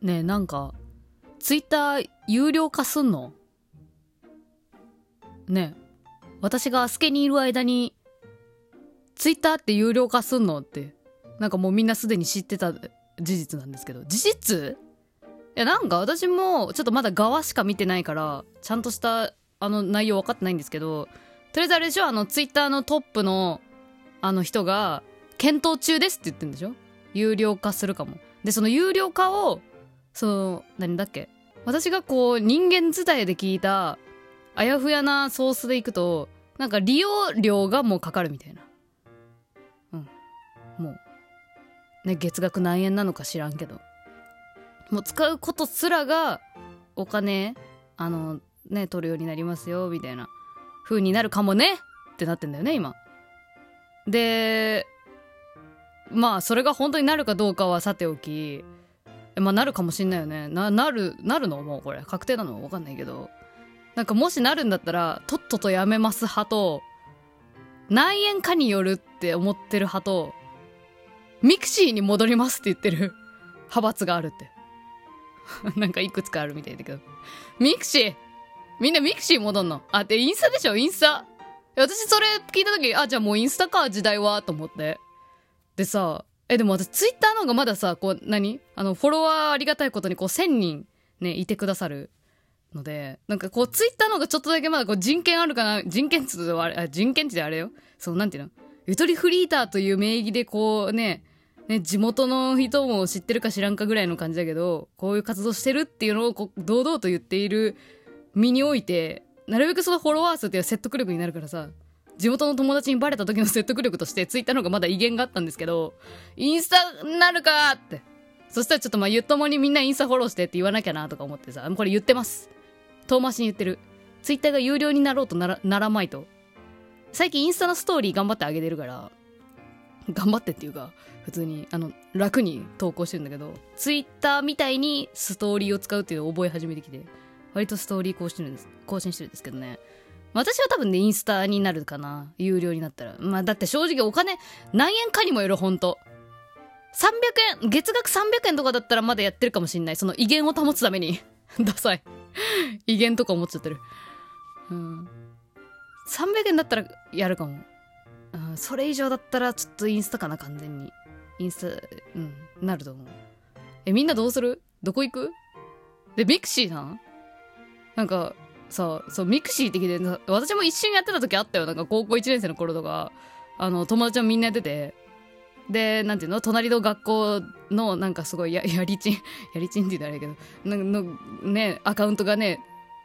ねえなんかツイッター有料化すんの？ねえ私がアスケにいる間にツイッターって有料化すんのってなんかもうみんなすでに知ってた事実なんですけど。事実？いやなんか私もちょっとまだ側しか見てないからちゃんとしたあの内容分かってないんですけどとりあえずあれでしょ？あのツイッターのトップのあの人が検討中ですって言ってるんでしょ？有料化するかも。でその有料化をその何だっけ？私がこう人間伝えで聞いたあやふやなソースでいくとなんか利用料がもうかかるみたいな。うん。もう。ね月額何円なのか知らんけど。もう使うことすらがお金あのね取るようになりますよみたいな風になるかもねってなってんだよね今。でまあそれが本当になるかどうかはさておきまあなるかもしんないよね。ななるなるの？もうこれ。確定なの？分かんないけど。なんかもしなるんだったらとっととやめます派と何円かによるって思ってる派とミクシーに戻りますって言ってる 派閥があるって。なんかいくつかあるみたいだけど。ミクシーみんなミクシー戻んの？あでインスタでしょ？インスタ。私それ聞いた時あじゃあもうインスタか時代は？と思って。でさえでも私ツイッターの方がまださこう何？あのフォロワーありがたいことにこう1000人ねいてくださるのでなんかこうツイッターの方がちょっとだけまだこう人権あるかな？人権っつうとあれあ人権ってあれよ？そうなんていうの？ゆとりフリーターという名義でこうねね、地元の人も知ってるか知らんかぐらいの感じだけど、こういう活動してるっていうのをこう堂々と言っている身において、なるべくそのフォロワー数っていう説得力になるからさ、地元の友達にバレた時の説得力としてツイッターの方がまだ威厳があったんですけど、インスタになるかって。そしたらちょっとまあゆっともにみんなインスタフォローしてって言わなきゃなとか思ってさ、これ言ってます。遠回しに言ってる。ツイッターが有料になろうとならならまいと。最近インスタのストーリー頑張ってあげてるから、頑張ってっていうか、普通に、あの、楽に投稿してるんだけど、ツイッターみたいにストーリーを使うっていうのを覚え始めてきて、割とストーリー更新してるんです、更新してるんですけどね。私は多分ね、インスタになるかな。有料になったら。まあ、だって正直お金、何円かにもよる、ほんと。300円、月額300円とかだったらまだやってるかもしんない。その威厳を保つために。ダサい。威厳とか思っちゃってる。うん。300円だったらやるかも。うん、それ以上だったらちょっとインスタかな、完全に。インスタ、うん、なると思う。え、みんなどうする？どこ行く？で、ミクシーなん？なんか、さ、そう、ミクシーって聞いて、私も一瞬やってた時あったよ。なんか高校1年生の頃とか、あの、友達もみんなやってて、で、なんていうの？隣の学校の、なんかすごいや、やりちん、やりちんって言ったらあれやけど、なんの、ね、アカウントがね、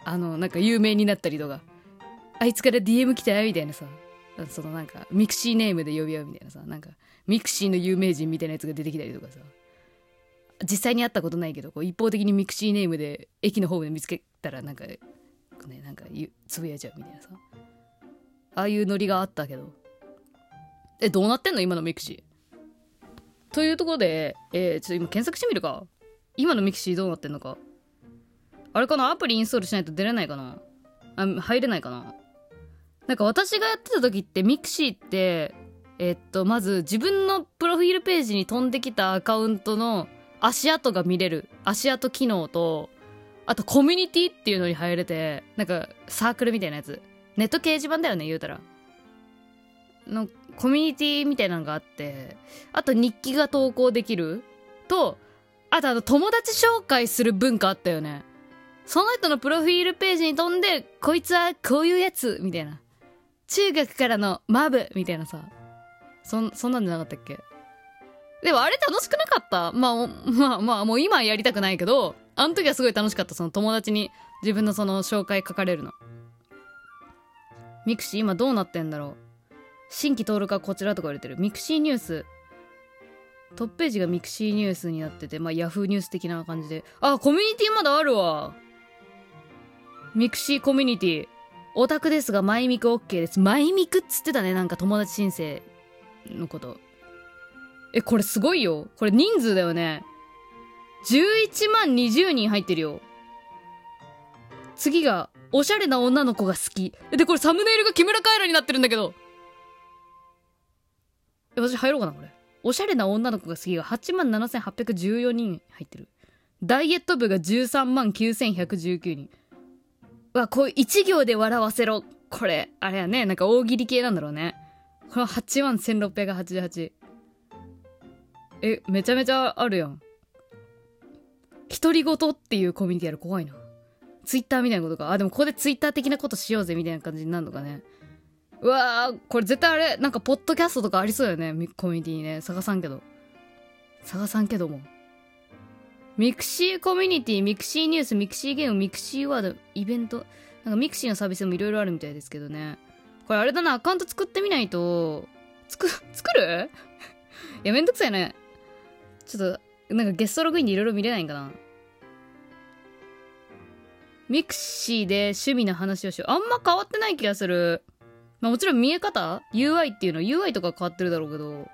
あの、なんか有名になったりとか、あいつから DM 来たよ、みたいなさ、そのなんか、ミクシーネームで呼び合うみたいなさ、なんか、ミクシーの有名人みたいなやつが出てきたりとかさ、実際に会ったことないけど、こう一方的にミクシーネームで駅のホームで見つけたら、なんか、ね、なんかつぶやいちゃうみたいなさ、ああいうノリがあったけど、え、どうなってんの？今のミクシー。というところで、えー、ちょっと今検索してみるか。今のミクシーどうなってんのか。あれかな？アプリインストールしないと出れないかな？あ、入れないかな？なんか私がやってた時ってミクシーって、えっと、まず自分のプロフィールページに飛んできたアカウントの足跡が見れる。足跡機能と、あとコミュニティっていうのに入れて、なんかサークルみたいなやつ。ネット掲示板だよね、言うたら。のコミュニティみたいなのがあって、あと日記が投稿できると、あとあの友達紹介する文化あったよね。その人のプロフィールページに飛んで、こいつはこういうやつみたいな。中学からのマブみたいなさ。そ、そんなんじゃなかったっけ？でもあれ楽しくなかった？まあ、まあまあ、もう今やりたくないけど、あの時はすごい楽しかった。その友達に自分のその紹介書かれるの。ミクシー今どうなってんだろう新規登録はこちらとか言われてる。ミクシーニュース。トップページがミクシーニュースになってて、まあヤフーニュース的な感じで。あ、コミュニティまだあるわ。ミクシーコミュニティ。オタクですが、マイミク OK です。マイミクっつってたね。なんか友達申請のこと。え、これすごいよ。これ人数だよね。11万20人入ってるよ。次が、おしゃれな女の子が好き。で、これサムネイルが木村カエラになってるんだけど。え、私入ろうかな、これ。おしゃれな女の子が好きが8万7814人入ってる。ダイエット部が13万9119人わこう1行で笑わせろこれあれやねなんか大喜利系なんだろうねこれ8万1688えめちゃめちゃあるやん独り言っていうコミュニティある。怖いな。ツイッターみたいなことか。あでもここでツイッター的なことしようぜみたいな感じになるのかね。うわーこれ絶対あれなんかポッドキャストとかありそうだよね。コミュニティにね。探さんけど。探さんけども。ミクシーコミュニティミクシーニュースミクシーゲームミクシーワードイベント。なんかミクシーのサービスもいろいろあるみたいですけどね。これあれだな。アカウント作ってみないと。作作る？いやめんどくさいね。ちょっとなんかゲストログインでいろいろ見れないんかな。ミクシーで趣味の話をしよう。あんま変わってない気がする。まあもちろん見え方 ?UI っていうの？UI とか変わってるだろうけど、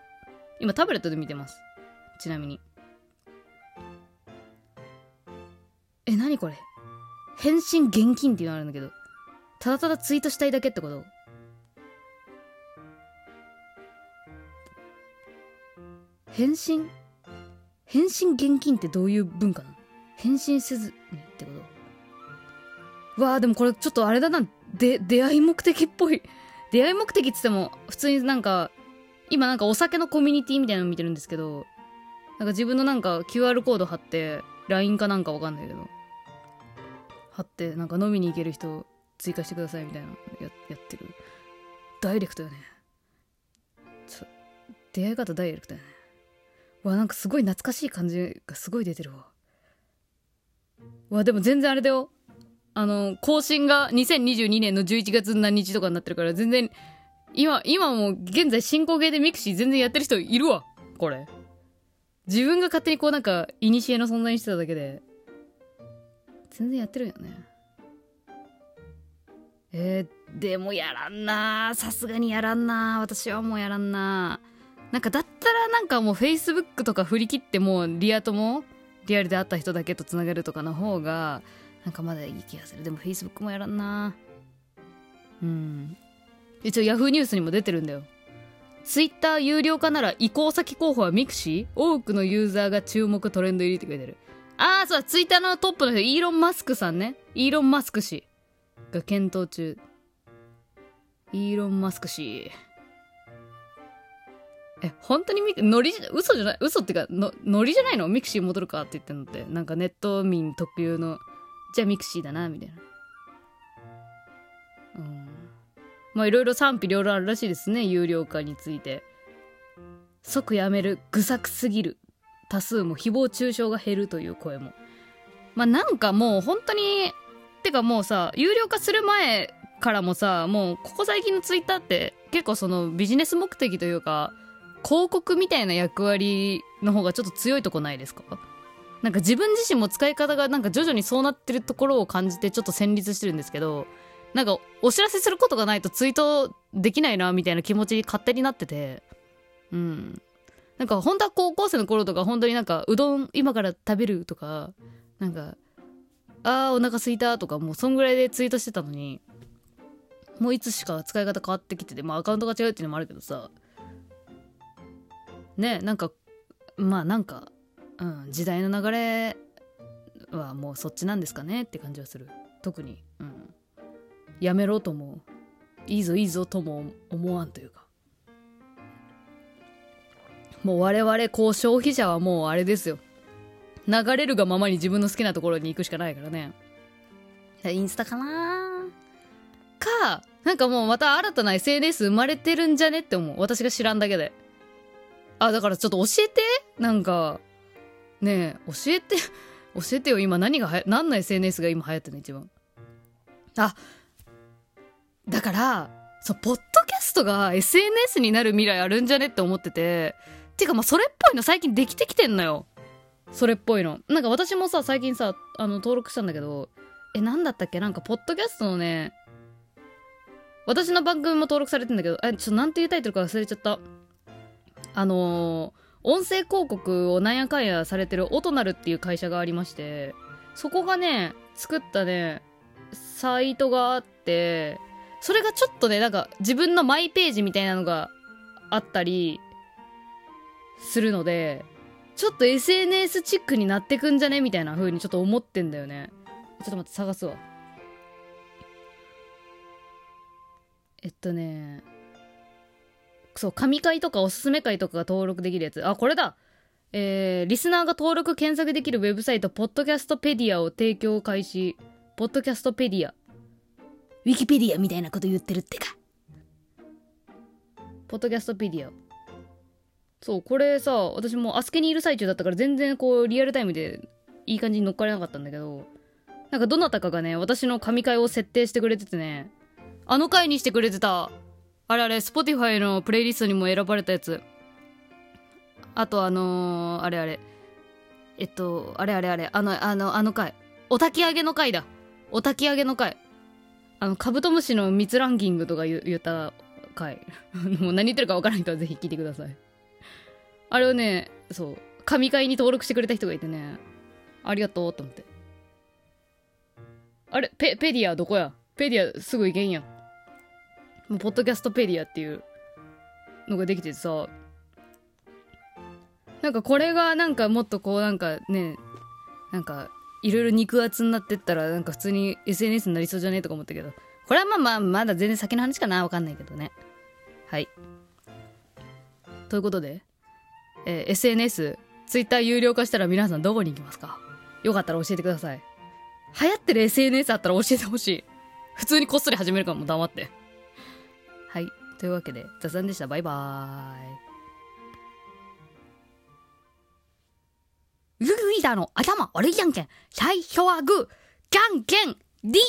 今タブレットで見てます。ちなみに。え、なにこれ？返信現金っていうのあるんだけど、ただただツイートしたいだけってこと？返信？返信現金ってどういう文化なの？返信せずにってこと？わあでもこれちょっとあれだなで出会い目的っぽい出会い目的っつっても、普通になんか、今なんかお酒のコミュニティみたいなの見てるんですけど、なんか自分のなんか QR コード貼って、LINE かなんかわかんないけど、貼って、なんか飲みに行ける人追加してくださいみたいなややってる。ダイレクトよね。出会い方ダイレクトよね。わ、なんかすごい懐かしい感じがすごい出てるわ。わ、でも全然あれだよ。あの、更新が2022年の11月何日とかになってるから、全然、今、今も現在進行形でミクシー全然やってる人いるわ。これ。自分が勝手にこうなんか、いにしえの存在にしてただけで、全然やってるよね。えー、でもやらんなさすがにやらんな私はもうやらんななんかだったらなんかもう Facebook とか振り切ってもうリア友リアルで会った人だけとつなげるとかの方がなんかまだいい気がする。でも Facebook もやらんな。うん。一応 Yahoo! ニュースにも出てるんだよ。Twitter 有料化なら移行先候補はミクシー？多くのユーザーが注目トレンド入りって書いてる。ああそうだ。Twitter のトップの人イーロン・マスクさんね。イーロン・マスク氏が検討中。イーロン・マスク氏。え本当にミクノリ嘘じゃない？嘘ってかのノリじゃないの？ミクシー戻るかって言ってんのって。なんかネット民特有の。じゃあミクシーだなみたいな。うん。まあいろいろ賛否両論あるらしいですね有料化について。即やめる愚策すぎる多数も誹謗中傷が減るという声も。まあなんかもう本当にてかもうさ有料化する前からもさもうここ最近のツイッターって結構そのビジネス目的というか広告みたいな役割の方がちょっと強いとこないですか？なんか自分自身も使い方がなんか徐々にそうなってるところを感じてちょっと戦慄してるんですけどなんかお知らせすることがないとツイートできないなみたいな気持ちに勝手になってて。うん。なんか本当は高校生の頃とか本当になんかうどん今から食べるとかなんかあーお腹すいたとかもうそんぐらいでツイートしてたのにもういつしか使い方変わってきててまあアカウントが違うっていうのもあるけどさ。ねなんかまあなんかうん、時代の流れはもうそっちなんですかねって感じはする。特に、うん、やめろともいいぞいいぞとも思わんというか。もう我々こう消費者はもうあれですよ。流れるがままに自分の好きなところに行くしかないからね。インスタかなかなんかもうまた新たな SNS 生まれてるんじゃねって思う。私が知らんだけで。あだからちょっと教えて？なんかねえ教えて 教えてよ今何がはや何の SNS が今流行ってるの一番。あだからそうポッドキャストが SNS になる未来あるんじゃねって思ってててかまあそれっぽいの最近できてきてんのよ。それっぽいの。なんか私もさ最近さあの登録したんだけどえ何だったっけ？なんかポッドキャストのね私の番組も登録されてんだけどえちょっとなんていうタイトルか忘れちゃった。あのー音声広告をなんやかんやされてるオトナルっていう会社がありましてそこがね作ったねサイトがあってそれがちょっとねなんか自分のマイページみたいなのがあったりするのでちょっと SNS チックになってくんじゃねみたいな風にちょっと思ってんだよね。ちょっと待って探すわ。えっとねそう神回とかおすすめ回とかが登録できるやつ。あこれだ。えー、リスナーが登録検索できるウェブサイトポッドキャストペディアを提供開始。ポッドキャストペディア。ウィキペディアみたいなこと言ってるってか。ポッドキャストペディア。そうこれさ私もアスケにいる最中だったから全然こうリアルタイムでいい感じに乗っかれなかったんだけどなんかどなたかがね私の神回を設定してくれててねあの回にしてくれてた。あれあれ Spotify のプレイリストにも選ばれたやつ。あとあのー、あれあれ。えっとあれあれあれ。あのあのあの回。お焚き上げの回だ。お焚き上げの回。あのカブトムシの蜜ランキングとか言った回。もう何言ってるか分からない人はぜひ聞いてください。あれをねそう。神回に登録してくれた人がいてね。ありがとうと思って。あれペペディアどこや？ペディアすぐ行けんやポッドキャストペディアっていうのができててさなんかこれがなんかもっとこうなんかねなんかいろいろ肉厚になってったらなんか普通に SNS になりそうじゃねえとか思ったけどこれはまあまあまだ全然先の話かなわかんないけどね。はい。ということで、えー、SNS ツイッター有料化したら皆さんどこに行きますか？よかったら教えてください。流行ってる SNS あったら教えてほしい。普通にこっそり始めるかも黙って。はいというわけで雑談でしたバイバーイルルイダの頭悪いじゃんけん。最初はグー、じゃんけん、D!